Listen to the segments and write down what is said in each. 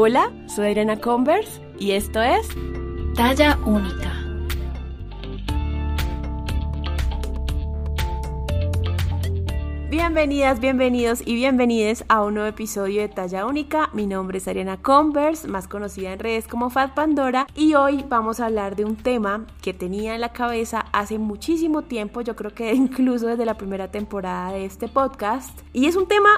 Hola, soy Irena Converse y esto es Talla Única. Bienvenidas, bienvenidos y bienvenides a un nuevo episodio de Talla Única. Mi nombre es Ariana Converse, más conocida en redes como Fat Pandora, y hoy vamos a hablar de un tema que tenía en la cabeza hace muchísimo tiempo, yo creo que incluso desde la primera temporada de este podcast, y es un tema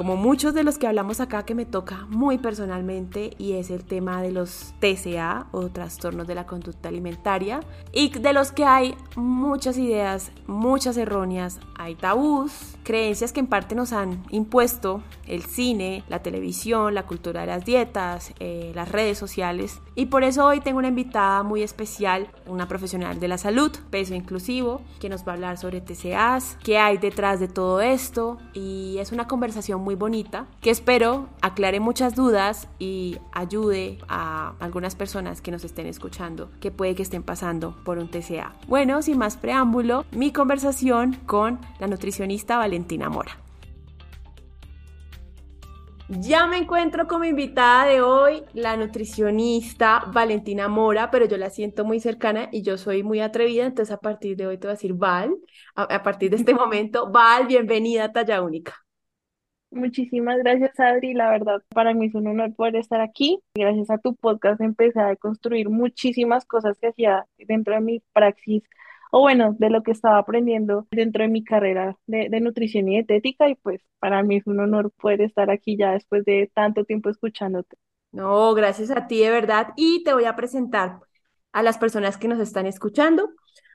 como muchos de los que hablamos acá que me toca muy personalmente y es el tema de los TCA o trastornos de la conducta alimentaria y de los que hay muchas ideas, muchas erróneas, hay tabús, creencias que en parte nos han impuesto el cine, la televisión, la cultura de las dietas, eh, las redes sociales. Y por eso hoy tengo una invitada muy especial, una profesional de la salud, peso inclusivo, que nos va a hablar sobre TCAs, qué hay detrás de todo esto y es una conversación muy muy bonita que espero aclare muchas dudas y ayude a algunas personas que nos estén escuchando que puede que estén pasando por un TCA. Bueno, sin más preámbulo, mi conversación con la nutricionista Valentina Mora. Ya me encuentro como invitada de hoy, la nutricionista Valentina Mora, pero yo la siento muy cercana y yo soy muy atrevida, entonces a partir de hoy te voy a decir Val, a, partir de este momento, Val, bienvenida a Talla Única. Muchísimas gracias, Adri. La verdad, para mí es un honor poder estar aquí. Gracias a tu podcast empecé a construir muchísimas cosas que hacía dentro de mi praxis, o bueno, de lo que estaba aprendiendo dentro de mi carrera de, de nutrición y dietética. Y pues para mí es un honor poder estar aquí ya después de tanto tiempo escuchándote. No, gracias a ti de verdad. Y te voy a presentar a las personas que nos están escuchando.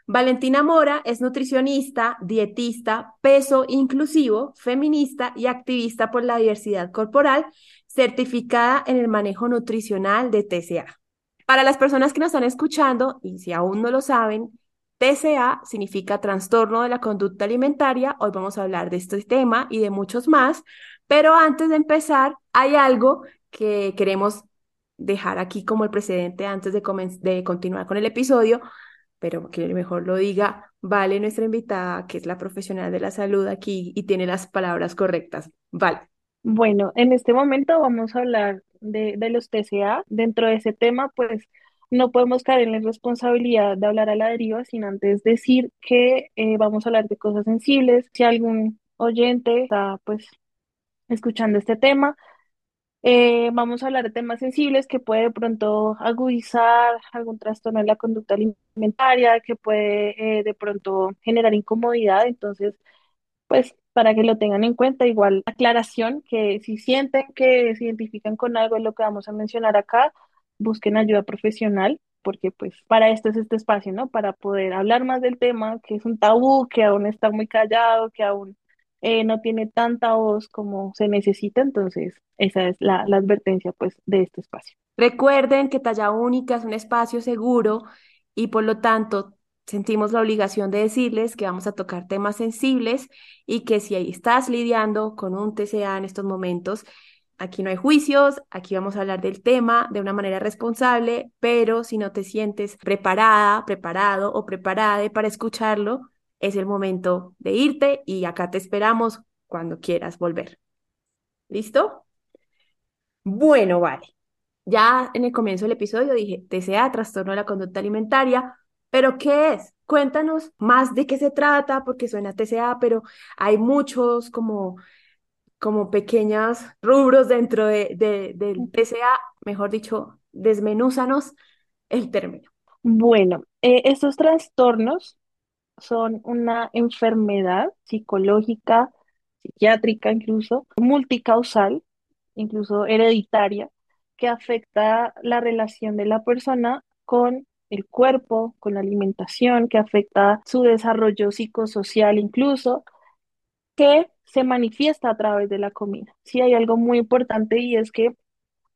Valentina Mora es nutricionista, dietista, peso inclusivo, feminista y activista por la diversidad corporal, certificada en el manejo nutricional de TCA. Para las personas que nos están escuchando, y si aún no lo saben, TCA significa trastorno de la conducta alimentaria. Hoy vamos a hablar de este tema y de muchos más, pero antes de empezar, hay algo que queremos dejar aquí como el precedente antes de, de continuar con el episodio pero que mejor lo diga Vale, nuestra invitada, que es la profesional de la salud aquí y tiene las palabras correctas. Vale. Bueno, en este momento vamos a hablar de, de los TCA. Dentro de ese tema, pues no podemos caer en la responsabilidad de hablar a la deriva sin antes decir que eh, vamos a hablar de cosas sensibles. Si algún oyente está pues escuchando este tema, eh, vamos a hablar de temas sensibles que puede de pronto agudizar algún trastorno en la conducta alimentaria, que puede eh, de pronto generar incomodidad. Entonces, pues para que lo tengan en cuenta, igual aclaración que si sienten que se identifican con algo de lo que vamos a mencionar acá, busquen ayuda profesional, porque pues para esto es este espacio, ¿no? Para poder hablar más del tema, que es un tabú, que aún está muy callado, que aún eh, no tiene tanta voz como se necesita, entonces esa es la, advertencia pues de este espacio. Recuerden que Talla Única es un espacio seguro y por lo tanto sentimos la obligación de decirles que vamos a tocar temas sensibles y que si ahí estás lidiando con un TCA en estos momentos, aquí no hay juicios, aquí vamos a hablar del tema de una manera responsable, pero si no te sientes preparada, preparado o preparada para escucharlo, es el momento de irte y acá te esperamos cuando quieras volver. ¿Listo? Bueno, vale. Ya en el comienzo del episodio dije, TCA, trastorno de la conducta alimentaria, pero ¿qué es? Cuéntanos más de qué se trata, porque suena TCA, pero hay muchos como, como pequeños rubros dentro de, del TCA, mejor dicho, desmenúzanos el término. Bueno, eh, estos trastornos son una enfermedad psicológica, psiquiátrica incluso, multicausal, incluso hereditaria, que afecta la relación de la persona con el cuerpo, con la alimentación, que afecta su desarrollo psicosocial incluso, que se manifiesta a través de la comida. Sí hay algo muy importante y es que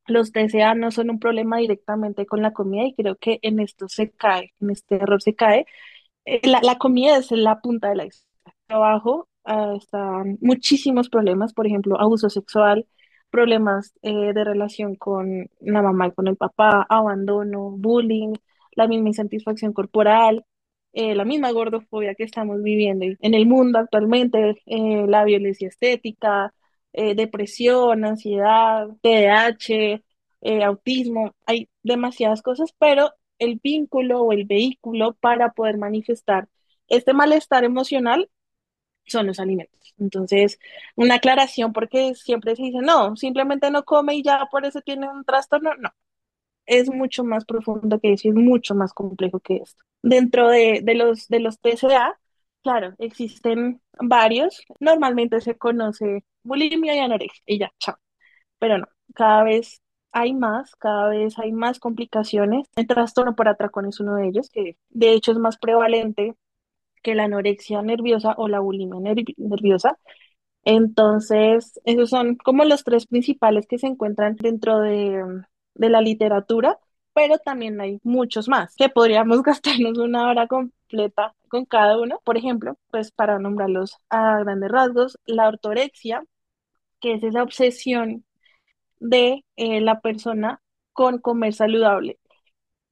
los TCA no son un problema directamente con la comida y creo que en esto se cae, en este error se cae eh, la, comida es la punta de la iceberg. Abajo ah, están muchísimos problemas, por ejemplo, abuso sexual, problemas eh, de relación con la mamá y con el papá, abandono, bullying, la misma insatisfacción corporal, eh, la misma gordofobia que estamos viviendo en el mundo actualmente, la violencia estética, depresión, ansiedad, TDAH, autismo, hay demasiadas cosas, pero el vínculo o el vehículo para poder manifestar este malestar emocional son los alimentos. Entonces, una aclaración porque siempre se dice, no, simplemente no come y ya por eso tiene un trastorno. No, es mucho más profundo que eso, es mucho más complejo que esto. Dentro de, de los, de los TCA, claro, existen varios. Normalmente se conoce bulimia y anorexia y ya, chao. Pero no, cada vez hay más, cada vez hay más complicaciones. El trastorno por atracón es uno de ellos, que de hecho es más prevalente que la anorexia nerviosa o la bulimia nervi- nerviosa. Entonces, esos son como los tres principales que se encuentran dentro de, de la literatura, pero también hay muchos más que podríamos gastarnos una hora completa con cada uno. Por ejemplo, pues para nombrarlos a grandes rasgos, la ortorexia, que es esa obsesión de eh, la persona con comer saludable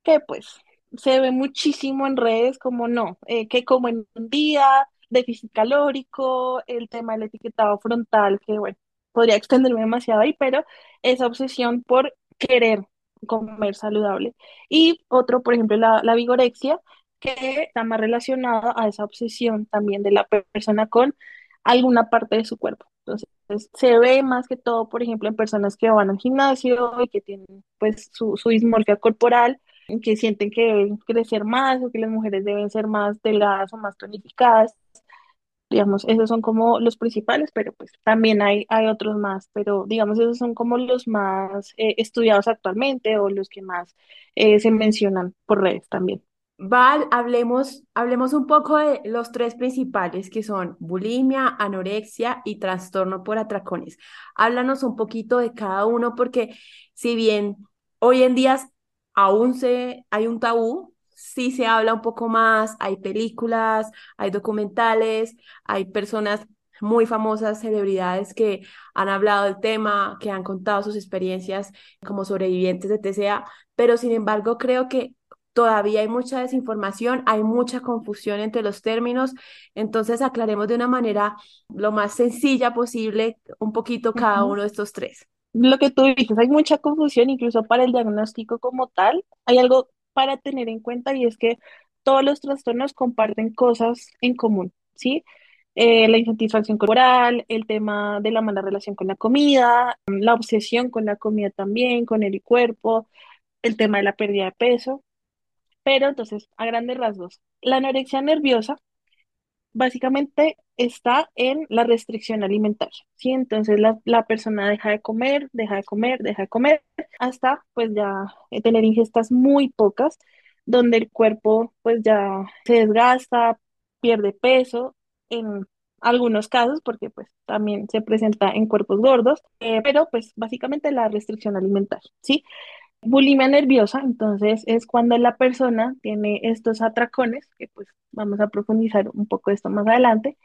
que pues se ve muchísimo en redes como no, eh, que como en un día, déficit calórico, el tema del etiquetado frontal, que bueno, podría extenderme demasiado ahí, pero esa obsesión por querer comer saludable. Y otro, por ejemplo, la, la vigorexia, que está más relacionada a esa obsesión también de la per- persona con alguna parte de su cuerpo. Entonces, se ve más que todo, por ejemplo, en personas que van al gimnasio y que tienen pues su, su dismorfia corporal que sienten que deben crecer más o que las mujeres deben ser más delgadas o más tonificadas. Digamos, esos son como los principales, pero pues también hay, hay otros más, pero digamos, esos son como los más eh, estudiados actualmente o los que más eh, se mencionan por redes también. Val, hablemos, hablemos un poco de los tres principales que son bulimia, anorexia y trastorno por atracones. Háblanos un poquito de cada uno porque si bien hoy en día aún se, hay un tabú, sí se habla un poco más, hay películas, hay documentales, hay personas muy famosas, celebridades que han hablado del tema, que han contado sus experiencias como sobrevivientes de TCA, pero sin embargo creo que Todavía hay mucha desinformación, hay mucha confusión entre los términos, entonces aclaremos de una manera lo más sencilla posible un poquito cada uno de estos tres. Lo que tú dices, hay mucha confusión incluso para el diagnóstico como tal. Hay algo para tener en cuenta y es que todos los trastornos comparten cosas en común, ¿sí? Eh, la insatisfacción corporal, el tema de la mala relación con la comida, la obsesión con la comida también, con el cuerpo, el tema de la pérdida de peso. Pero entonces, a grandes rasgos, la anorexia nerviosa básicamente está en la restricción alimentaria, ¿sí? Entonces la, la persona deja de comer, deja de comer, deja de comer, hasta pues ya eh, tener ingestas muy pocas, donde el cuerpo pues ya se desgasta, pierde peso, en algunos casos, porque pues también se presenta en cuerpos gordos, eh, pero pues básicamente la restricción alimentaria, ¿sí? Bulimia nerviosa, entonces es cuando la persona tiene estos atracones, que pues vamos a profundizar un poco esto más adelante,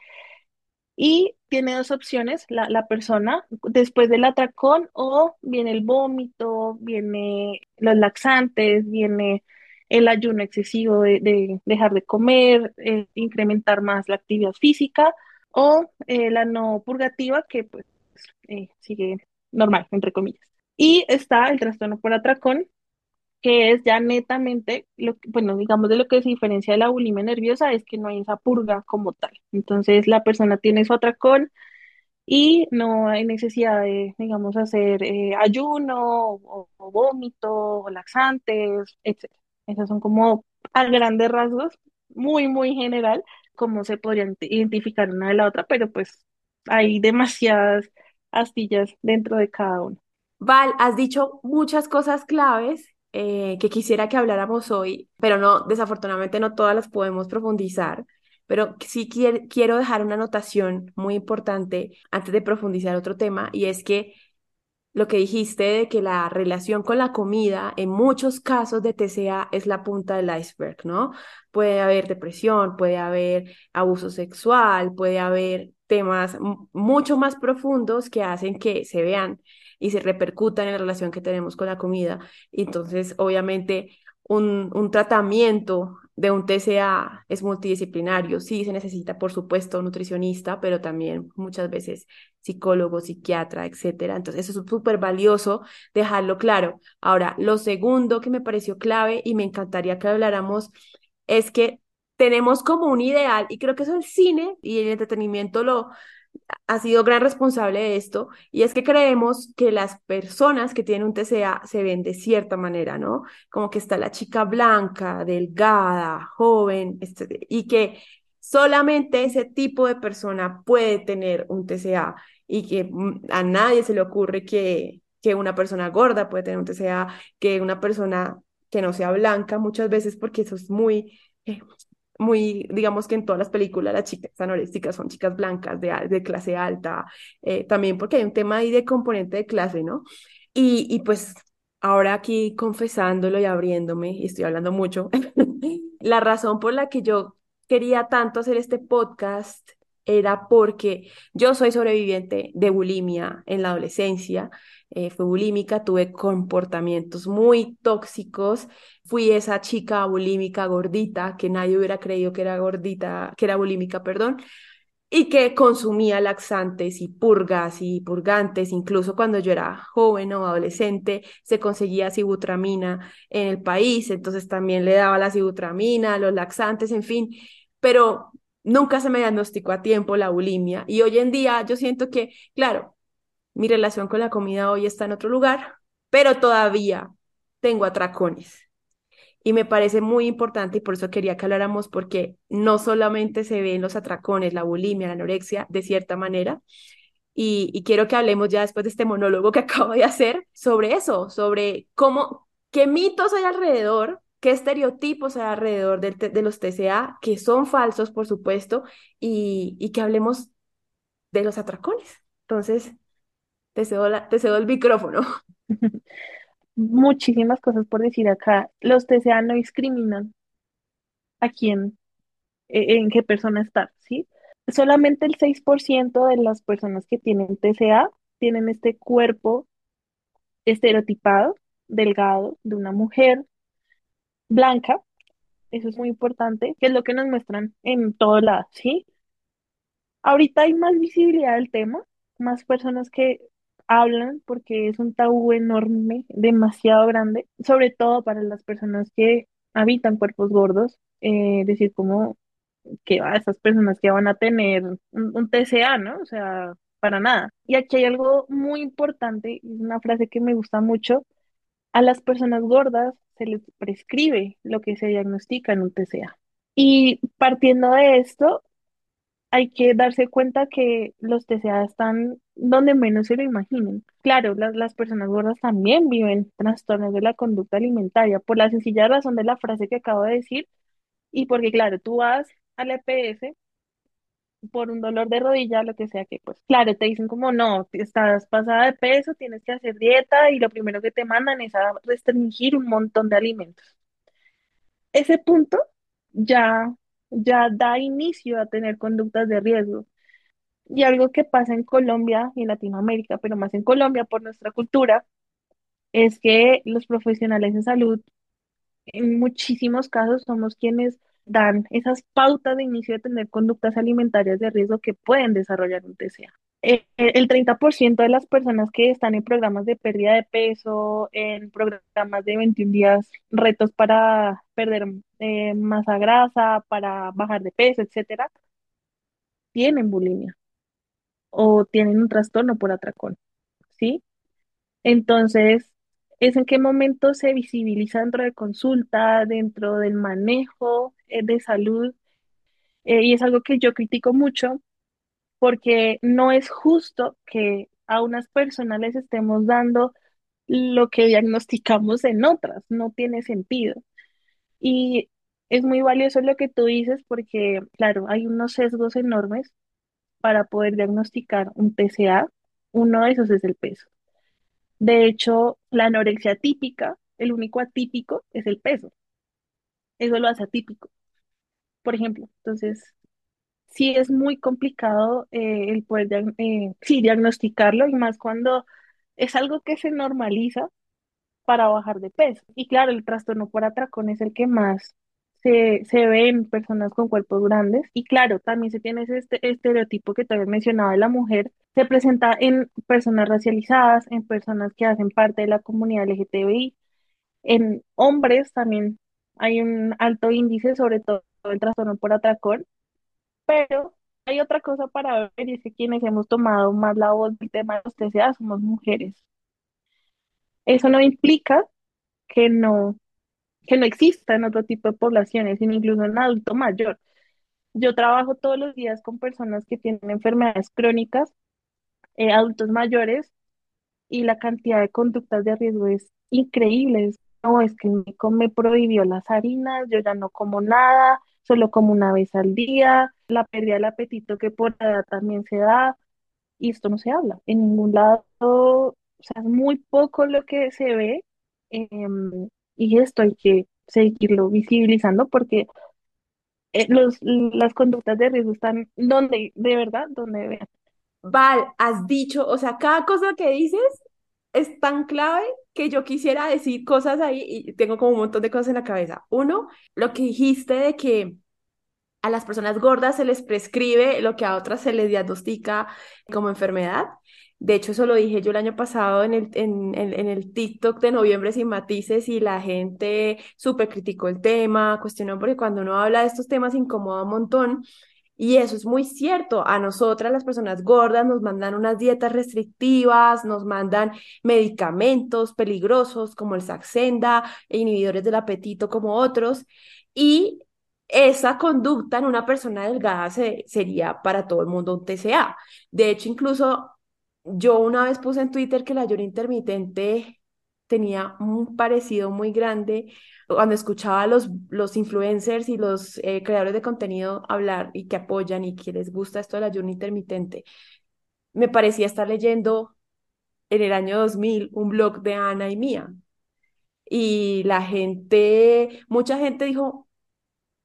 y tiene dos opciones, la, la persona después del atracón o viene el vómito, viene los laxantes, viene el ayuno excesivo de, de dejar de comer, incrementar más la actividad física o eh, la no purgativa que pues eh, sigue normal, entre comillas. Y está el trastorno por atracón, que es ya netamente, lo que- bueno, digamos de lo que se diferencia de la bulimia nerviosa es que no hay esa purga como tal. Entonces la persona tiene su atracón y no hay necesidad de, digamos, hacer eh, ayuno o, o vómito o laxantes, etcétera. Esas son como a grandes rasgos, muy, muy general, cómo se podrían identificar una de la otra, pero pues hay demasiadas astillas dentro de cada una. Val, has dicho muchas cosas claves eh, que quisiera que habláramos hoy, pero no, desafortunadamente no todas las podemos profundizar. Pero sí quier- quiero dejar una anotación muy importante antes de profundizar otro tema, y es que lo que dijiste de que la relación con la comida en muchos casos de TCA es la punta del iceberg, ¿no? Puede haber depresión, puede haber abuso sexual, puede haber temas mucho más profundos que hacen que se vean y se repercutan en la relación que tenemos con la comida. Entonces, obviamente, un, un tratamiento de un TCA es multidisciplinario. Sí, se necesita, por supuesto, nutricionista, pero también muchas veces psicólogo, psiquiatra, etcétera. Entonces, eso es súper valioso dejarlo claro. Ahora, lo segundo que me pareció clave y me encantaría que habláramos es que tenemos como un ideal, y creo que eso el cine y el entretenimiento lo, ha sido gran responsable de esto, y es que creemos que las personas que tienen un TCA se ven de cierta manera, ¿no? Como que está la chica blanca, delgada, joven, este, y que solamente ese tipo de persona puede tener un TCA y que mm, a nadie se le ocurre que, que una persona gorda puede tener un TCA, que una persona que no sea blanca muchas veces porque eso es muy eh, muy, digamos que en todas las películas las chicas anoréxicas son chicas blancas de, de clase alta, eh, también porque hay un tema ahí de componente de clase, ¿no? Y, y pues ahora aquí confesándolo y abriéndome, y estoy hablando mucho, la razón por la que yo quería tanto hacer este podcast era porque yo soy sobreviviente de bulimia en la adolescencia, eh, fui bulímica, tuve comportamientos muy tóxicos, fui esa chica bulímica gordita que nadie hubiera creído que era gordita, que era bulímica, perdón, y que consumía laxantes y purgas y purgantes, incluso cuando yo era joven o adolescente, se conseguía sibutramina en el país, entonces también le daba la sibutramina, los laxantes, en fin, pero nunca se me diagnosticó a tiempo la bulimia. Y hoy en día yo siento que, claro, mi relación con la comida hoy está en otro lugar, pero todavía tengo atracones. Y me parece muy importante y por eso quería que habláramos porque no solamente se ven los atracones, la bulimia, la anorexia de cierta manera, y, quiero que hablemos ya después de este monólogo que acabo de hacer sobre eso, sobre cómo, qué mitos hay alrededor qué estereotipos hay alrededor de, de, los TCA, que son falsos, por supuesto, y, y, que hablemos de los atracones. Entonces, te cedo, la, el micrófono. Muchísimas cosas por decir acá. Los TCA no discriminan a quién, e, en qué persona está, ¿sí? Solamente el 6% de las personas que tienen TCA tienen este cuerpo estereotipado, delgado, de una mujer blanca, eso es muy importante, que es lo que nos muestran en todo lado, ¿sí? Ahorita hay más visibilidad del tema, más personas que hablan porque es un tabú enorme, demasiado grande, sobre todo para las personas que habitan cuerpos gordos, eh, decir como que a esas personas que van a tener un, un TCA, ¿no? O sea, para nada. Y aquí hay algo muy importante, es una frase que me gusta mucho, a las personas gordas se les prescribe lo que se diagnostica en un TCA. Y partiendo de esto, hay que darse cuenta que los TCA están donde menos se lo imaginen. Claro, las, las personas gordas también viven trastornos de la conducta alimentaria por la sencilla razón de la frase que acabo de decir y porque, claro, tú vas al EPS por un dolor de rodilla, lo que sea que, pues, claro, te dicen como, no, estás pasada de peso, tienes que hacer dieta y lo primero que te mandan es a restringir un montón de alimentos. Ese punto ya, ya da inicio a tener conductas de riesgo. Y algo que pasa en Colombia y en Latinoamérica, pero más en Colombia por nuestra cultura, es que los profesionales de salud en muchísimos casos somos quienes dan esas pautas de inicio de tener conductas alimentarias de riesgo que pueden desarrollar un TCA. Eh, el 30% de las personas que están en programas de pérdida de peso, en programas de 21 días, retos para perder eh, masa grasa, para bajar de peso, etcétera, tienen bulimia o tienen un trastorno por atracón, ¿sí? Entonces, es en qué momento se visibiliza dentro de consulta, dentro del manejo eh, de salud, y es algo que yo critico mucho porque no es justo que a unas personas les estemos dando lo que diagnosticamos en otras, no tiene sentido. Y es muy valioso lo que tú dices porque, claro, hay unos sesgos enormes para poder diagnosticar un TCA. Uno de esos es el peso. De hecho, la anorexia típica, el único atípico es el peso. Eso lo hace atípico, por ejemplo. Entonces, sí es muy complicado eh, el poder eh, sí, diagnosticarlo y más cuando es algo que se normaliza para bajar de peso. Y claro, el trastorno por atracón es el que más se, se ve en personas con cuerpos grandes. Y claro, también se tiene ese este estereotipo que también mencionaba de la mujer, se presenta en personas racializadas, en personas que hacen parte de la comunidad LGTBI, en hombres también hay un alto índice, sobre todo el trastorno por atracón, pero hay otra cosa para ver y es que quienes hemos tomado más la voz del tema de los TCA somos mujeres. Eso no implica que no, que no existan otro tipo de poblaciones, sino incluso en adulto mayor. Yo trabajo todos los días con personas que tienen enfermedades crónicas, eh, adultos mayores, y la cantidad de conductas de riesgo es increíble. Es, No, es que el médico me prohibió las harinas, yo ya no como nada, solo como una vez al día, la pérdida del apetito que por edad también se da, y esto no se habla en ningún lado, o sea, es muy poco lo que se ve, em, y esto hay que seguirlo visibilizando porque eh, los, las conductas de riesgo están donde, de verdad, donde vean. Val, has dicho, o sea, cada cosa que dices es tan clave que yo quisiera decir cosas ahí y tengo como un montón de cosas en la cabeza. Uno, lo que dijiste de que a las personas gordas se les prescribe lo que a otras se les diagnostica como enfermedad. De hecho, eso lo dije yo el año pasado en el, en, en, el TikTok de Noviembre sin matices y la gente súper criticó el tema, cuestionó porque cuando uno habla de estos temas incomoda un montón. Y eso es muy cierto. A nosotras, las personas gordas, nos mandan unas dietas restrictivas, nos mandan medicamentos peligrosos como el Saxenda, e inhibidores del apetito como otros. Y esa conducta en una persona delgada se, sería para todo el mundo un TCA. De hecho, incluso yo una vez puse en Twitter que la ayuno intermitente tenía un parecido muy grande cuando escuchaba a los, los influencers y los eh, creadores de contenido hablar y que apoyan y que les gusta esto del ayuno intermitente. Me parecía estar leyendo en el año 2000 un blog de Ana y Mía. Y la gente, mucha gente dijo,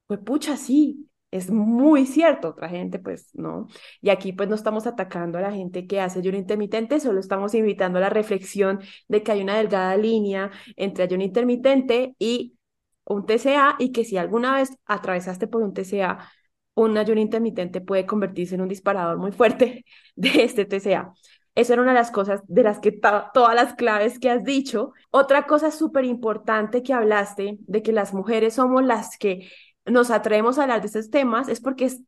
pues pucha, sí, es muy cierto, otra gente pues no. Y aquí pues no estamos atacando a la gente que hace ayuno intermitente, solo estamos invitando a la reflexión de que hay una delgada línea entre ayuno intermitente y un TCA y que si alguna vez atravesaste por un TCA, un ayuno intermitente puede convertirse en un disparador muy fuerte de este TCA. Eso era una de las cosas de las que todas las claves que has dicho. Otra cosa súper importante que hablaste de que las mujeres somos las que nos atrevemos a hablar de estos temas es porque es,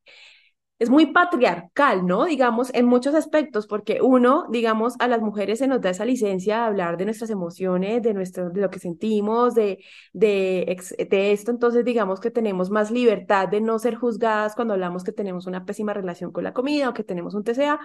es muy patriarcal, ¿no? Digamos, en muchos aspectos, porque uno, digamos, a las mujeres se nos da esa licencia de hablar de nuestras emociones, de, nuestro, de lo que sentimos, de, de, de esto, entonces digamos que tenemos más libertad de no ser juzgadas cuando hablamos que tenemos una pésima relación con la comida o que tenemos un TCA,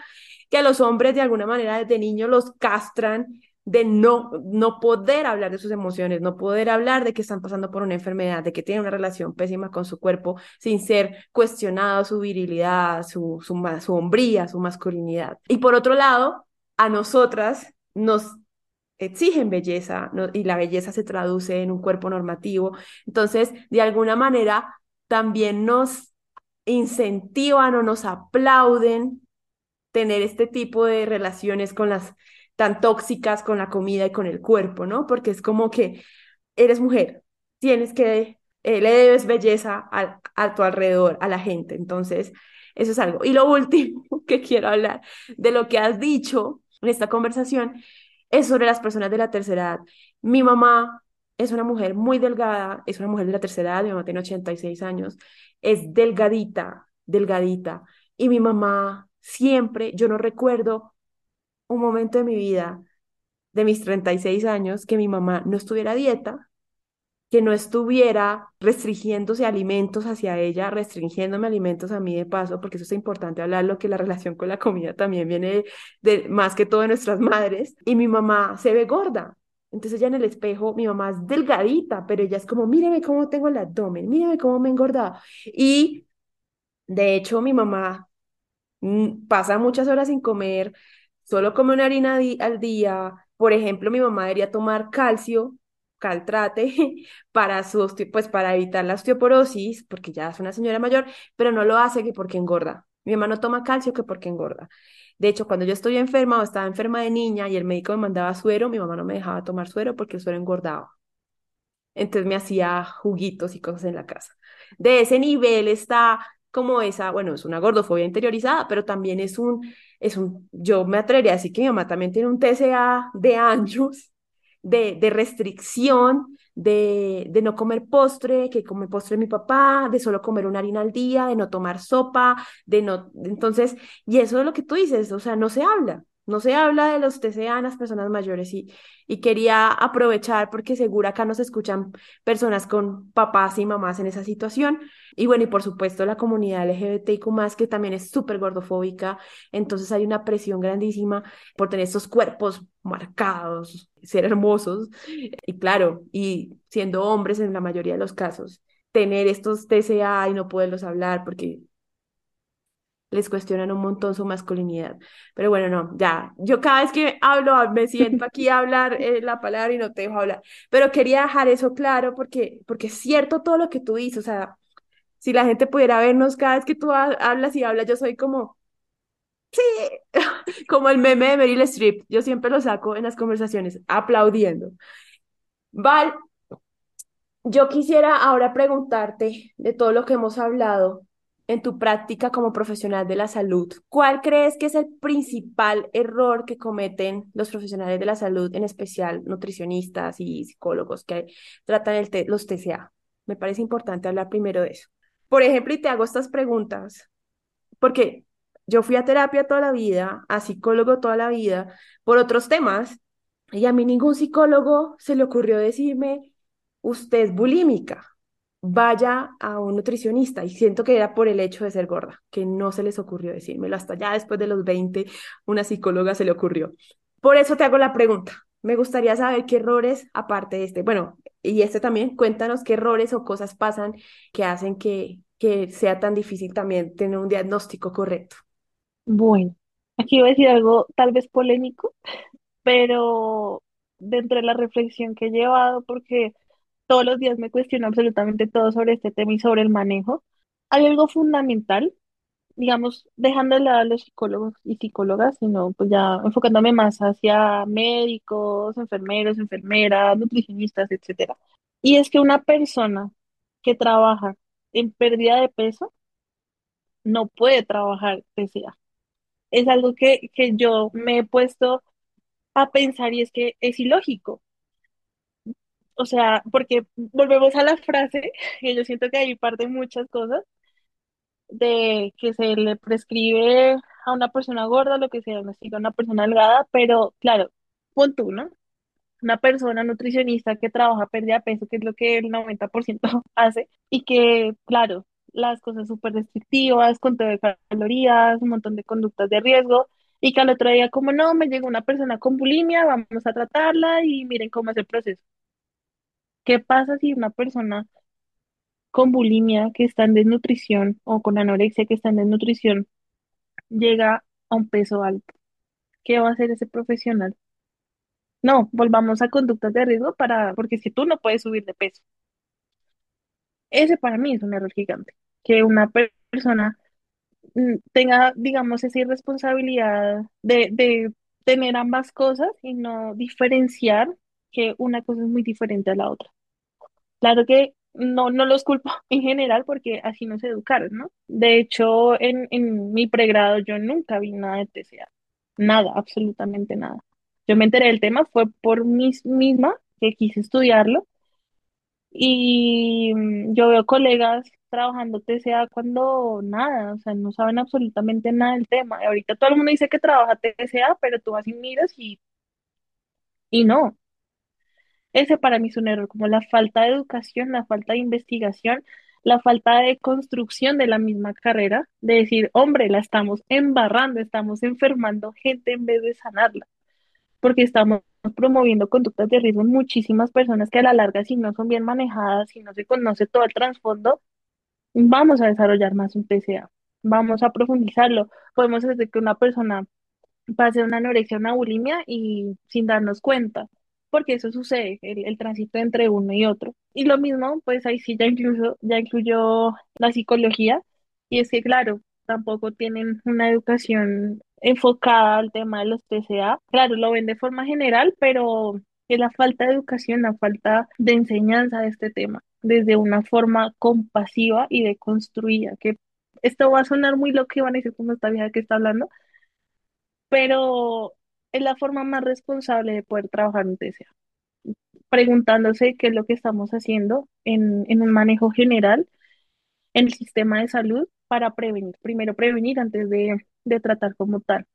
que a los hombres de alguna manera desde niños los castran de no, no poder hablar de sus emociones, no poder hablar de que están pasando por una enfermedad, de que tienen una relación pésima con su cuerpo sin ser cuestionado su virilidad, su, su, su hombría, su masculinidad. Y por otro lado, a nosotras nos exigen belleza y la belleza se traduce en un cuerpo normativo. Entonces, de alguna manera, también nos incentivan o nos aplauden tener este tipo de relaciones con las tan tóxicas con la comida y con el cuerpo, ¿no? Porque es como que eres mujer, tienes que, eh, le debes belleza a, a tu alrededor, a la gente. Entonces, eso es algo. Y lo último que quiero hablar de lo que has dicho en esta conversación es sobre las personas de la tercera edad. Mi mamá es una mujer muy delgada, es una mujer de la tercera edad, mi mamá tiene 86 años, es delgadita, delgadita. Y mi mamá siempre, yo no recuerdo un momento de mi vida, de mis 36 años, que mi mamá no estuviera dieta, que no estuviera restringiéndose alimentos hacia ella, restringiéndome alimentos a mí de paso, porque eso es importante hablarlo, que la relación con la comida también viene de, más que todo de nuestras madres, y mi mamá se ve gorda. Entonces ella en el espejo, mi mamá es delgadita, pero ella es como, míreme cómo tengo el abdomen, míreme cómo me he engordado. Y de hecho mi mamá mm, pasa muchas horas sin comer, solo come una harina al día. Por ejemplo, mi mamá debería tomar calcio, caltrate, para, su, pues, para evitar la osteoporosis, porque ya es una señora mayor, pero no lo hace que porque engorda. Mi mamá no toma calcio que porque engorda. De hecho, cuando yo estoy enferma o estaba enferma de niña y el médico me mandaba suero, mi mamá no me dejaba tomar suero porque el suero engordaba. Entonces me hacía juguitos y cosas en la casa. De ese nivel está como esa, bueno, es una gordofobia interiorizada, pero también es un, es un, yo me atrevería a decir que mi mamá también tiene un TCA de años, de, de restricción, de, de no comer postre, que come postre mi papá, de solo comer una harina al día, de no tomar sopa, de no, entonces, y eso es lo que tú dices, o sea, no se habla, no se habla de los TCA en las personas mayores y, y quería aprovechar porque seguro acá nos escuchan personas con papás y mamás en esa situación. Y bueno, y por supuesto la comunidad LGBTIQ que también es súper gordofóbica, entonces hay una presión grandísima por tener estos cuerpos marcados, ser hermosos y claro, y siendo hombres en la mayoría de los casos, tener estos TCA y no poderlos hablar porque les cuestionan un montón su masculinidad. Pero bueno, no, ya, yo cada vez que hablo me siento aquí a hablar eh, la palabra y no te dejo hablar. Pero quería dejar eso claro porque, porque es cierto todo lo que tú dices, o sea, si la gente pudiera vernos cada vez que tú hablas y hablas, yo soy como, sí, como el meme de Meryl Streep, yo siempre lo saco en las conversaciones, aplaudiendo. Val, yo quisiera ahora preguntarte de todo lo que hemos hablado, en tu práctica como profesional de la salud, ¿cuál crees que es el principal error que cometen los profesionales de la salud, en especial nutricionistas y psicólogos que tratan el los TCA? Me parece importante hablar primero de eso. Por ejemplo, y te hago estas preguntas, porque yo fui a terapia toda la vida, a psicólogo toda la vida, por otros temas, y a mí ningún psicólogo se le ocurrió decirme, usted es bulímica vaya a un nutricionista. Y siento que era por el hecho de ser gorda, que no se les ocurrió decírmelo. Hasta ya después de los 20, una psicóloga se le ocurrió. Por eso te hago la pregunta. Me gustaría saber qué errores, aparte de este, bueno, y este también, cuéntanos qué errores o cosas pasan que hacen que, que sea tan difícil también tener un diagnóstico correcto. Bueno, aquí voy a decir algo tal vez polémico, pero dentro de la reflexión que he llevado, porque todos los días me cuestiono absolutamente todo sobre este tema y sobre el manejo. Hay algo fundamental, digamos, dejando de lado a los psicólogos y psicólogas, sino pues ya enfocándome más hacia médicos, enfermeros, enfermeras, nutricionistas, etcétera. Y es que una persona que trabaja en pérdida de peso no puede trabajar TCA. Es algo que, que yo me he puesto a pensar y es que es ilógico o sea, porque volvemos a la frase, que yo siento que ahí parte muchas cosas, de que se le prescribe a una persona gorda lo que se diagnostica a una persona delgada, pero claro, pon tú, ¿no? Una persona nutricionista que trabaja pérdida de peso, que es lo que el 90% hace, y que, claro, las cosas súper restrictivas, conteo de calorías, un montón de conductas de riesgo, y que al otro día, como no, me llegó una persona con bulimia, vamos a tratarla y miren cómo es el proceso. ¿Qué pasa si una persona con bulimia que está en desnutrición o con anorexia que está en desnutrición llega a un peso alto? ¿Qué va a hacer ese profesional? No, volvamos a conductas de riesgo para, porque si tú no puedes subir de peso. Ese para mí es un error gigante. Que una per- persona mm, tenga, digamos, esa irresponsabilidad de tener ambas cosas y no diferenciar que una cosa es muy diferente a la otra. Claro que no, no los culpo en general porque así no se educaron, ¿no? De hecho, en, en mi pregrado yo nunca vi nada de TCA, nada, absolutamente nada. Yo me enteré del tema fue por mí misma que quise estudiarlo y mm, yo veo colegas trabajando TCA cuando nada, o sea, no saben absolutamente nada del tema. Y ahorita todo el mundo dice que trabaja TCA, pero tú vas y miras y, y no. Ese para mí es un error, como la falta de educación, la falta de investigación, la falta de construcción de la misma carrera, de decir, hombre, la estamos embarrando, estamos enfermando gente en vez de sanarla, porque estamos promoviendo conductas de riesgo en muchísimas personas que a la larga, si no son bien manejadas, si no se conoce todo el trasfondo, vamos a desarrollar más un PCA, vamos a profundizarlo. Podemos hacer que una persona pase una anorexia una bulimia y sin darnos cuenta porque eso sucede, el, el tránsito entre uno y otro. Y lo mismo, pues ahí sí ya incluso, ya incluyó la psicología, y es que claro, tampoco tienen una educación enfocada al tema de los TCA. Claro, lo ven de forma general, pero es la falta de educación, la falta de enseñanza de este tema, desde una forma compasiva y deconstruida, que esto va a sonar muy loco y van a decir como esta vieja que está hablando, pero es la forma más responsable de poder trabajar un TCA, preguntándose qué es lo que estamos haciendo en, en un manejo general en el sistema de salud para prevenir, primero prevenir antes de, de tratar como tal.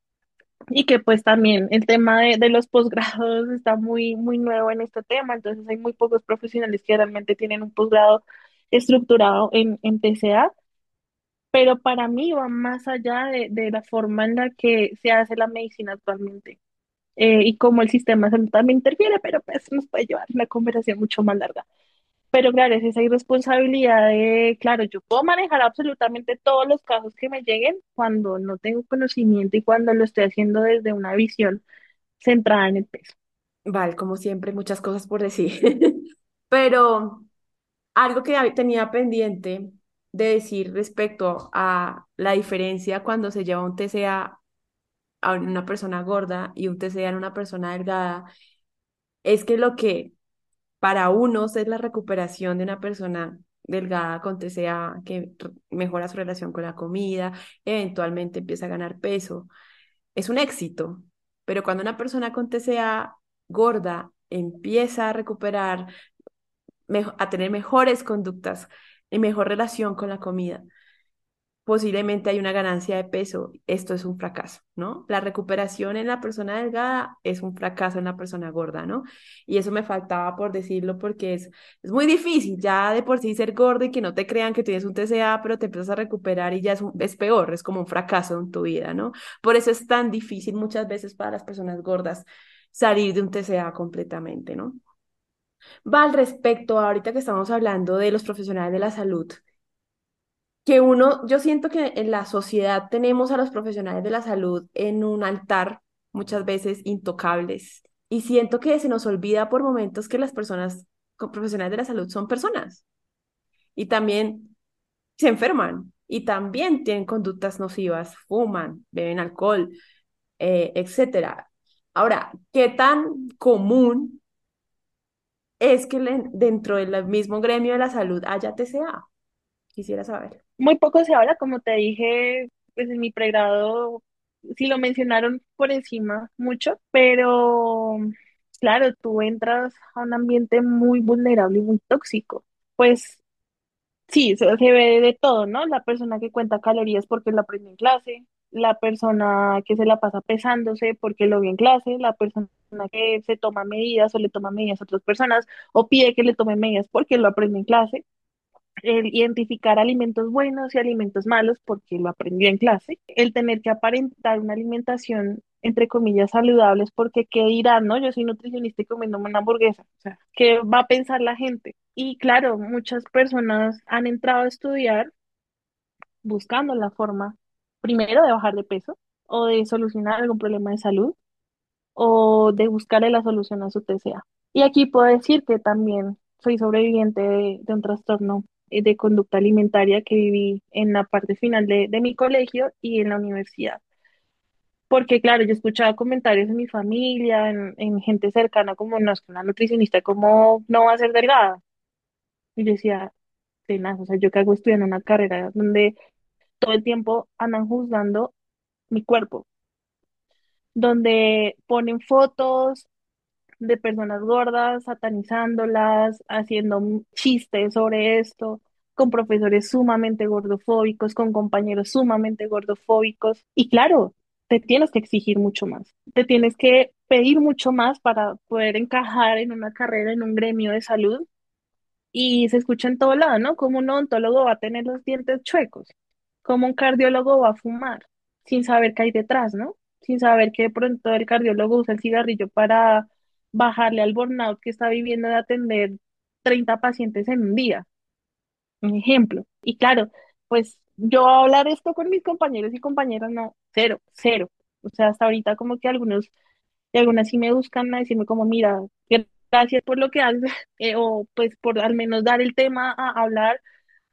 Y que pues también el tema de, de los posgrados está muy, muy nuevo en este tema, entonces hay muy pocos profesionales que realmente tienen un posgrado estructurado en, en TCA, pero para mí va más allá de, de la forma en la que se hace la medicina actualmente eh, y cómo el sistema de salud también interfiere, pero pues nos puede llevar una conversación mucho más larga. Pero claro, es esa irresponsabilidad de, claro, yo puedo manejar absolutamente todos los casos que me lleguen cuando no tengo conocimiento y cuando lo estoy haciendo desde una visión centrada en el peso. Vale, como siempre, muchas cosas por decir. Pero algo que tenía pendiente de decir respecto a la diferencia cuando se lleva un TCA a una persona gorda y un TCA en una persona delgada, es que lo que para unos es la recuperación de una persona delgada con TCA que mejora su relación con la comida, eventualmente empieza a ganar peso, es un éxito. Pero cuando una persona con TCA gorda empieza a recuperar, a tener mejores conductas y mejor relación con la comida, posiblemente hay una ganancia de peso. Esto es un fracaso, ¿no? La recuperación en la persona delgada es un fracaso en la persona gorda, ¿no? Y eso me faltaba por decirlo porque es, es muy difícil ya de por sí ser gordo y que no te crean que tienes un TCA, pero te empiezas a recuperar y ya es, un- es peor, es como un fracaso en tu vida, ¿no? Por eso es tan difícil muchas veces para las personas gordas salir de un TCA completamente, ¿no? Va al respecto, ahorita que estamos hablando de los profesionales de la salud que uno, yo siento que en la sociedad tenemos a los profesionales de la salud en un altar, muchas veces intocables, y siento que se nos olvida por momentos que las personas profesionales de la salud son personas y también se enferman y también tienen conductas nocivas, fuman, beben alcohol, eh, etcétera. Ahora, ¿qué tan común es que dentro del mismo gremio de la salud haya TCA? Quisiera saber. Muy poco se habla, como te dije, pues en mi pregrado sí lo mencionaron por encima mucho, pero claro, tú entras a un ambiente muy vulnerable y muy tóxico. Pues Sí, se, ve de todo, ¿no? La persona que cuenta calorías porque lo aprendió en clase, la persona que se la pasa pesándose porque lo vio en clase, la persona que se toma medidas o le toma medidas a otras personas o pide que le tomen medidas porque lo aprendió en clase, el identificar alimentos buenos y alimentos malos porque lo aprendió en clase, el tener que aparentar una alimentación entre comillas saludables porque qué dirán, ¿no? Yo soy nutricionista y comiéndome una hamburguesa, o sea, ¿qué va a pensar la gente? Y claro, muchas personas han entrado a estudiar buscando la forma, primero, de bajar de peso o de solucionar algún problema de salud o de buscarle la solución a su TCA. Y aquí puedo decir que también soy sobreviviente de, un trastorno de conducta alimentaria que viví en la parte final de, de mi colegio y en la universidad. Porque claro, yo escuchaba comentarios en mi familia, en, en gente cercana, como no es que una nutricionista, como no va a ser delgada. Y yo decía, tenaz, o sea, yo que hago estudiando una carrera donde todo el tiempo andan juzgando mi cuerpo, donde ponen fotos de personas gordas, satanizándolas, haciendo chistes sobre esto, con profesores sumamente gordofóbicos, con compañeros sumamente gordofóbicos. Y claro, te tienes que exigir mucho más, te tienes que pedir mucho más para poder encajar en una carrera, en un gremio de salud. Y se escucha en todo lado, ¿no? Como un odontólogo va a tener los dientes chuecos, como un cardiólogo va a fumar, sin saber qué hay detrás, ¿no? Sin saber que de pronto el cardiólogo usa el cigarrillo para bajarle al burnout que está viviendo de atender 30 pacientes en un día, un ejemplo. Y claro, pues yo hablar esto con mis compañeros y compañeras, no, cero, cero. O sea, hasta ahorita como que algunos y algunas sí me buscan a decirme como, mira, gracias por lo que haces, eh, o pues por al menos dar el tema a hablar,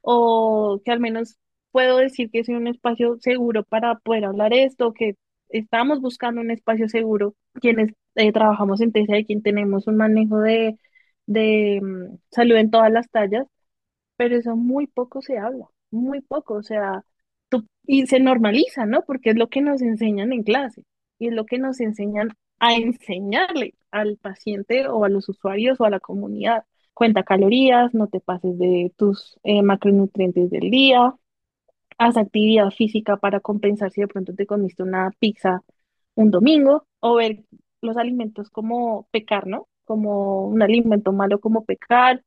o que al menos puedo decir que es un espacio seguro para poder hablar esto, que estamos buscando un espacio seguro, quienes eh, trabajamos en TCA y quien tenemos un manejo de, de mm, salud en todas las tallas, pero eso muy poco se habla, muy poco, o sea, tú- y se normaliza, ¿no? Porque es lo que nos enseñan en clase y es lo que nos enseñan a enseñarle al paciente o a los usuarios o a la comunidad. Cuenta calorías, no te pases de tus eh, macronutrientes del día, haz actividad física para compensar si de pronto te comiste una pizza un domingo, o ver los alimentos como pecar, ¿no? Como un alimento malo como pecar,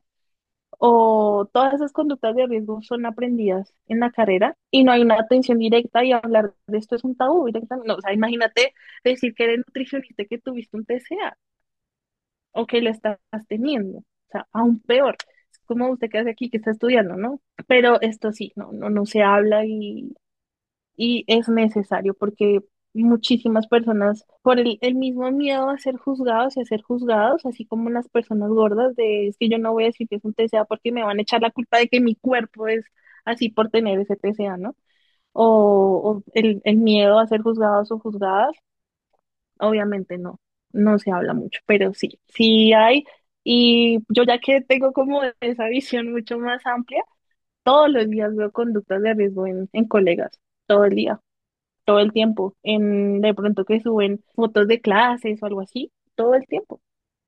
o todas esas conductas de riesgo son aprendidas en la carrera y no hay una atención directa y hablar de esto es un tabú directamente. No, o sea, imagínate decir que eres nutricionista y que tuviste un TCA o que lo estás teniendo, o sea, aún peor. Como usted que hace aquí, que está estudiando, ¿no? Pero esto sí, no, no, no se habla y y es necesario porque muchísimas personas, por el, el mismo miedo a ser juzgados y a ser juzgados, así como las personas gordas, de es que yo no voy a decir que es un TCA porque me van a echar la culpa de que mi cuerpo es así por tener ese TCA, ¿no? O, o el, el miedo a ser juzgados o juzgadas, obviamente no, no se habla mucho, pero sí, sí hay. Y yo ya que tengo como esa visión mucho más amplia, todos los días veo conductas de riesgo en, en colegas, todo el día todo el tiempo, en de pronto que suben fotos de clases o algo así, todo el tiempo,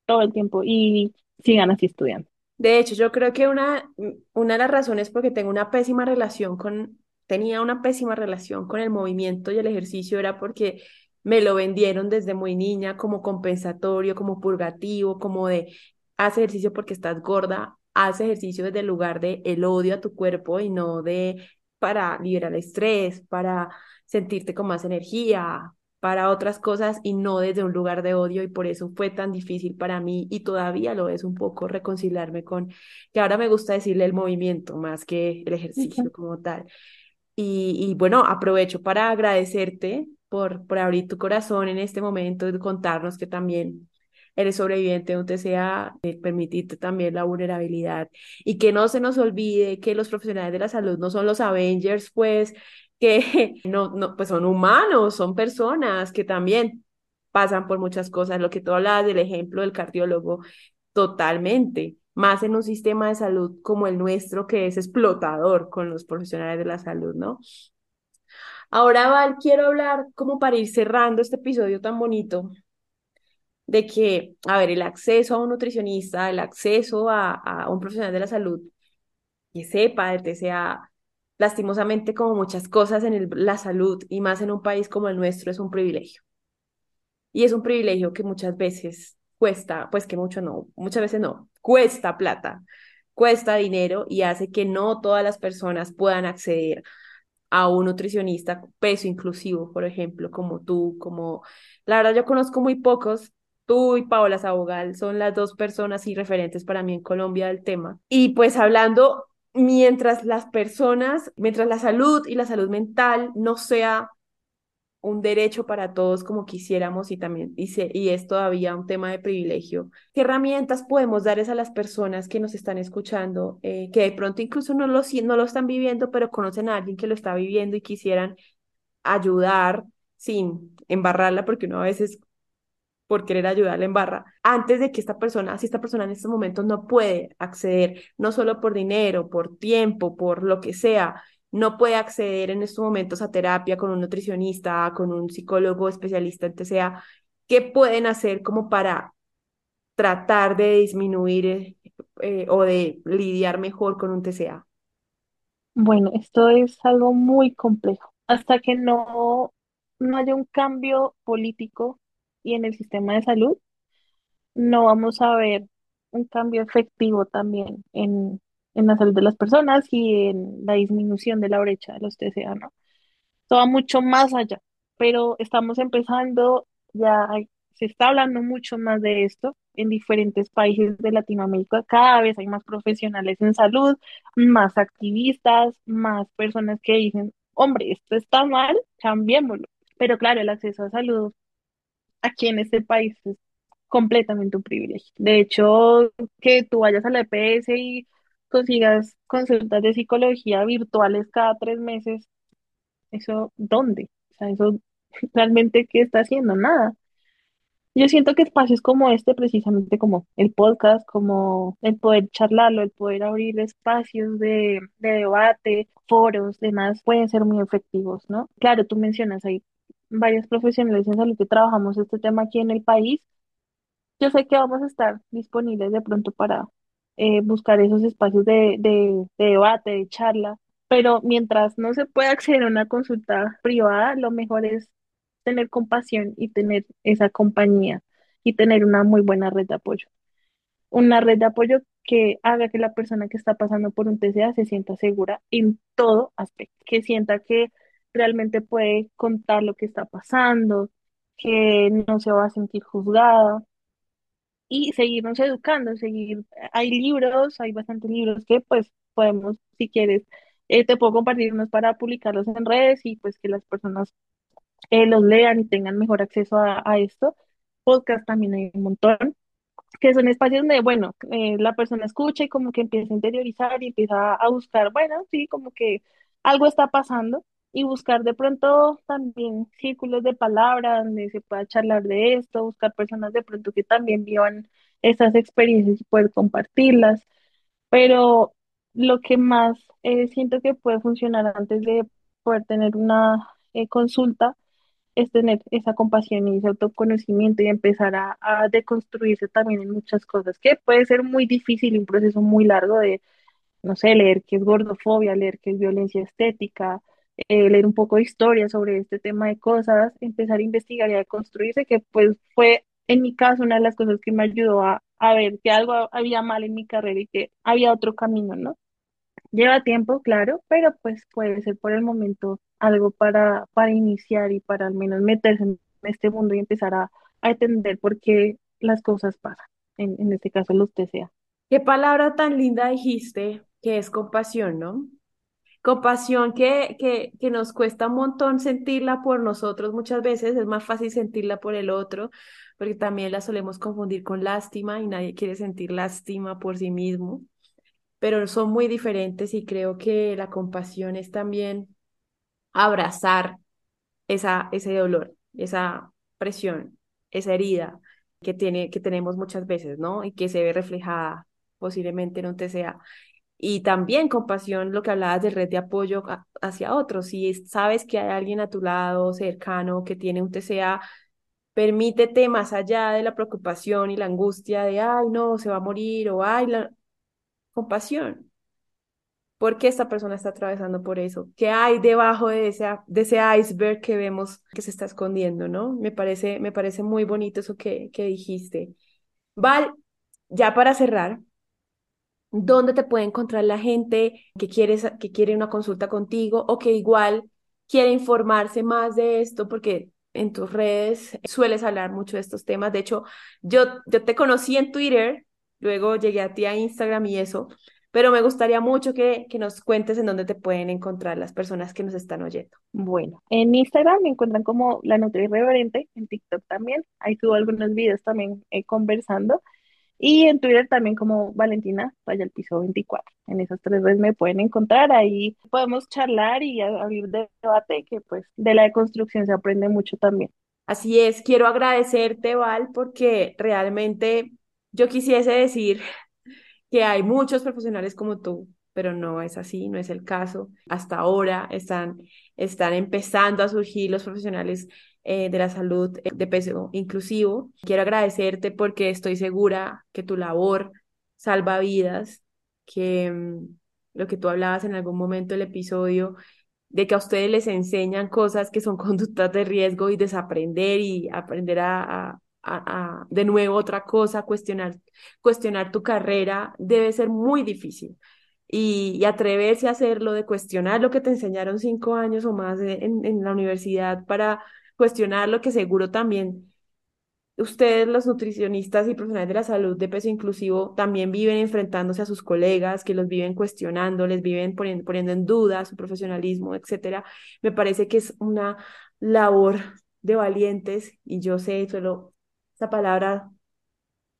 todo el tiempo y sigan así estudiando. De hecho, yo creo que una, una de las razones porque tengo una pésima relación con, tenía una pésima relación con el movimiento y el ejercicio era porque me lo vendieron desde muy niña como compensatorio, como purgativo, como de haz ejercicio porque estás gorda, haz ejercicio desde el lugar de el odio a tu cuerpo y no de para liberar estrés, para sentirte con más energía, para otras cosas y no desde un lugar de odio y por eso fue tan difícil para mí y todavía lo es un poco reconciliarme con que ahora me gusta decirle el movimiento más que el ejercicio como tal. Y, y bueno, aprovecho para agradecerte por, por abrir tu corazón en este momento y contarnos que también eres sobreviviente de un TCA, también la vulnerabilidad y que no se nos olvide que los profesionales de la salud no son los Avengers, pues que no, no, pues son humanos, son personas que también pasan por muchas cosas. Lo que tú hablabas del ejemplo del cardiólogo, totalmente, más en un sistema de salud como el nuestro, que es explotador con los profesionales de la salud, ¿no? Ahora, Val, quiero hablar como para ir cerrando este episodio tan bonito de que, a ver, el acceso a un nutricionista, el acceso a, a un profesional de la salud que sepa del TCA, lastimosamente como muchas cosas en el- la salud y más en un país como el nuestro es un privilegio. Y es un privilegio que muchas veces cuesta, pues que mucho no, muchas veces no, cuesta plata, cuesta dinero y hace que no todas las personas puedan acceder a un nutricionista peso inclusivo, por ejemplo, como tú, como la verdad yo conozco muy pocos. Tú y Paola Sabogal son las dos personas y referentes para mí en Colombia del tema. Y pues hablando, mientras las personas, mientras la salud y la salud mental no sea un derecho para todos como quisiéramos y también y, se, y es todavía un tema de privilegio. ¿Qué herramientas podemos darles a las personas que nos están escuchando, eh, que de pronto incluso no lo, no lo están viviendo, pero conocen a alguien que lo está viviendo y quisieran ayudar sin embarrarla, porque uno a veces por querer ayudarle en barra, antes de que esta persona, si esta persona en estos momentos no puede acceder, no solo por dinero, por tiempo, por lo que sea, no puede acceder en estos momentos a terapia con un nutricionista, con un psicólogo especialista en TCA, ¿qué pueden hacer como para tratar de disminuir eh, o de lidiar mejor con un TCA? Bueno, esto es algo muy complejo. Hasta que no, no haya un cambio político y en el sistema de salud, no vamos a ver un cambio efectivo también en, en la salud de las personas y en la disminución de la brecha de los TCA, ¿no? Esto va mucho más allá, pero estamos empezando, ya se está hablando mucho más de esto en diferentes países de Latinoamérica. Cada vez hay más profesionales en salud, más activistas, más personas que dicen, hombre, esto está mal, cambiémoslo. Pero claro, el acceso a salud aquí en este país es completamente un privilegio. De hecho, que tú vayas a la EPS y consigas consultas de psicología virtuales cada tres meses, ¿eso dónde? O sea, eso realmente qué está haciendo, nada. Yo siento que espacios como este, precisamente como el podcast, como el poder charlarlo, el poder abrir espacios de, de debate, foros, demás, pueden ser muy efectivos, ¿no? Claro, tú mencionas, hay varios profesionales en salud que trabajamos este tema aquí en el país. Yo sé que vamos a estar disponibles de pronto para eh, buscar esos espacios de, de, de debate, de charla, pero mientras no se pueda acceder a una consulta privada, lo mejor es tener compasión y tener esa compañía y tener una muy buena red de apoyo. Una red de apoyo que haga que la persona que está pasando por un TCA se sienta segura en todo aspecto, que sienta que realmente puede contar lo que está pasando, que no se va a sentir juzgada y seguirnos educando, seguir, hay libros, hay bastantes libros que pues podemos, si quieres, eh, te puedo compartir para publicarlos en redes y pues que las personas eh, los lean y tengan mejor acceso a, a esto. Podcast también hay un montón, que son espacios donde, bueno, eh, la persona escucha y como que empieza a interiorizar y empieza a buscar, bueno, sí, como que algo está pasando y buscar de pronto también círculos de palabras donde se pueda charlar de esto, buscar personas de pronto que también vivan esas experiencias y poder compartirlas. Pero lo que más eh, siento que puede funcionar antes de poder tener una eh, consulta es tener esa compasión y ese autoconocimiento y empezar a, a deconstruirse también en muchas cosas, que puede ser muy difícil, un proceso muy largo de, no sé, leer qué es gordofobia, leer qué es violencia estética, eh, leer un poco de historia sobre este tema de cosas, empezar a investigar y a construirse, que pues fue en mi caso una de las cosas que me ayudó a, a ver que algo había mal en mi carrera y que había otro camino, ¿no? Lleva tiempo, claro, pero pues puede ser por el momento algo para, para iniciar y para al menos meterse en este mundo y empezar a, a entender por qué las cosas pasan, en, en este caso los TCA. Qué palabra tan linda dijiste, que es compasión, ¿no? Compasión que, que, que nos cuesta un montón sentirla por nosotros muchas veces, es más fácil sentirla por el otro, porque también la solemos confundir con lástima y nadie quiere sentir lástima por sí mismo, pero son muy diferentes y creo que la compasión es también abrazar esa, ese dolor, esa presión, esa herida que, tiene, que tenemos muchas veces, ¿no? Y que se ve reflejada posiblemente en un TCA. Y también compasión, lo que hablabas de red de apoyo hacia otros. Si sabes que hay alguien a tu lado cercano que tiene un TCA, permítete más allá de la preocupación y la angustia de, ay, no, se va a morir o, ay, la compasión. ¿Por qué esta persona está atravesando por eso? ¿Qué hay debajo de ese, de ese iceberg que vemos que se está escondiendo, no? Me parece, me parece muy bonito eso que, que dijiste. Val, ya para cerrar, ¿dónde te puede encontrar la gente que quiere, que quiere una consulta contigo o que igual quiere informarse más de esto? Porque en tus redes sueles hablar mucho de estos temas. De hecho, yo, yo te conocí en Twitter, luego llegué a ti a Instagram y eso, pero me gustaría mucho que, que nos cuentes en dónde te pueden encontrar las personas que nos están oyendo. Bueno, en Instagram me encuentran como La Nutri Irreverente, en TikTok también, ahí subo algunos videos también eh, conversando, y en Twitter también como Valentina Vaya el Piso 24. En esas tres redes me pueden encontrar, ahí podemos charlar y abrir debate, que pues de la deconstrucción se aprende mucho también. Así es, quiero agradecerte, Val, porque realmente yo quisiese decir que hay muchos profesionales como tú, pero no es así, no es el caso. Hasta ahora están, están empezando a surgir los profesionales eh, de la salud eh, de peso inclusivo. Quiero agradecerte porque estoy segura que tu labor salva vidas, que mm, lo que tú hablabas en algún momento del episodio, de que a ustedes les enseñan cosas que son conductas de riesgo y desaprender y aprender a, a, de nuevo otra cosa, cuestionar, cuestionar tu carrera, debe ser muy difícil. Y, y, atreverse a hacerlo, de cuestionar lo que te enseñaron cinco años o más en, en la universidad para cuestionar lo que seguro también ustedes, los nutricionistas y profesionales de la salud de peso inclusivo, también viven enfrentándose a sus colegas, que los viven cuestionando, les viven poniendo, poniendo en duda su profesionalismo, etcétera. Me parece que es una labor de valientes y yo sé, solo esa palabra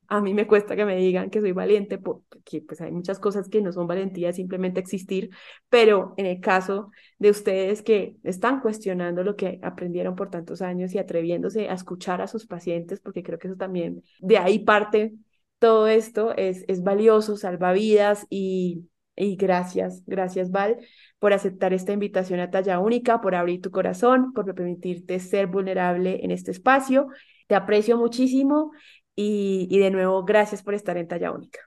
A mí me cuesta que me digan que soy valiente porque pues hay muchas cosas que no son valentía, simplemente existir, pero en el caso de ustedes que están cuestionando lo que aprendieron por tantos años y atreviéndose a escuchar a sus pacientes, porque creo que eso también, de ahí parte todo esto, es, es valioso, salva vidas y, y gracias, gracias Val por aceptar esta invitación a talla única, por abrir tu corazón, por permitirte ser vulnerable en este espacio. Te aprecio muchísimo y, de nuevo, gracias por estar en talla única.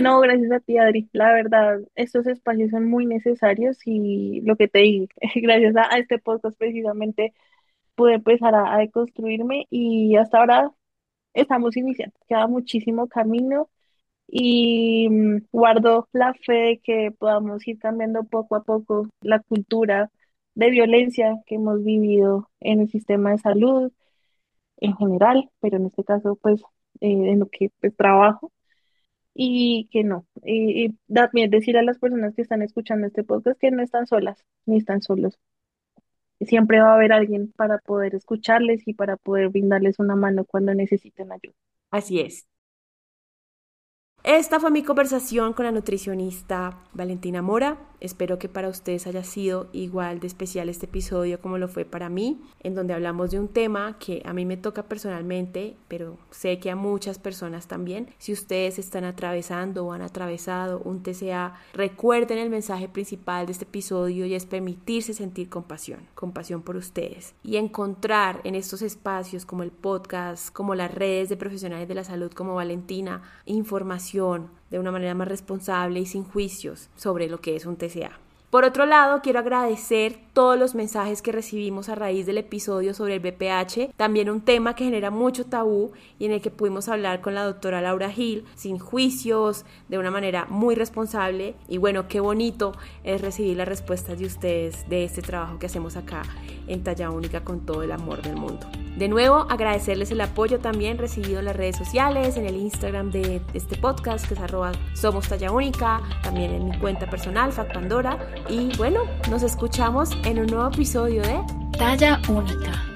No, gracias a ti, Adri. La verdad, estos espacios son muy necesarios y lo que te digo, gracias a, este podcast precisamente pude empezar a, a deconstruirme y hasta ahora estamos iniciando. Queda muchísimo camino y mm, guardo la fe de que podamos ir cambiando poco a poco la cultura de violencia que hemos vivido en el sistema de salud en general, pero en este caso, pues, eh, en lo que pues, trabajo, y que no. Y, y también decir a las personas que están escuchando este podcast que no están solas, ni están solos. Siempre va a haber alguien para poder escucharles y para poder brindarles una mano cuando necesiten ayuda. Así es. Esta fue mi conversación con la nutricionista Valentina Mora. Espero que para ustedes haya sido igual de especial este episodio como lo fue para mí, en donde hablamos de un tema que a mí me toca personalmente, pero sé que a muchas personas también. Si ustedes están atravesando o han atravesado un TCA, recuerden el mensaje principal de este episodio y es permitirse sentir compasión, compasión por ustedes y encontrar en estos espacios como el podcast, como las redes de profesionales de la salud como Valentina, información de una manera más responsable y sin juicios sobre lo que es un TCA. Por otro lado, quiero agradecer todos los mensajes que recibimos a raíz del episodio sobre el BPH, también un tema que genera mucho tabú y en el que pudimos hablar con la doctora Laura Gil sin juicios, de una manera muy responsable y bueno, qué bonito es recibir las respuestas de ustedes de este trabajo que hacemos acá en Talla Única con todo el amor del mundo. De nuevo, agradecerles el apoyo también recibido en las redes sociales, en el Instagram de este podcast, que es arroba Somos Talla Única, también en mi cuenta personal, Fat Pandora. Y bueno, nos escuchamos en un nuevo episodio de Talla Única.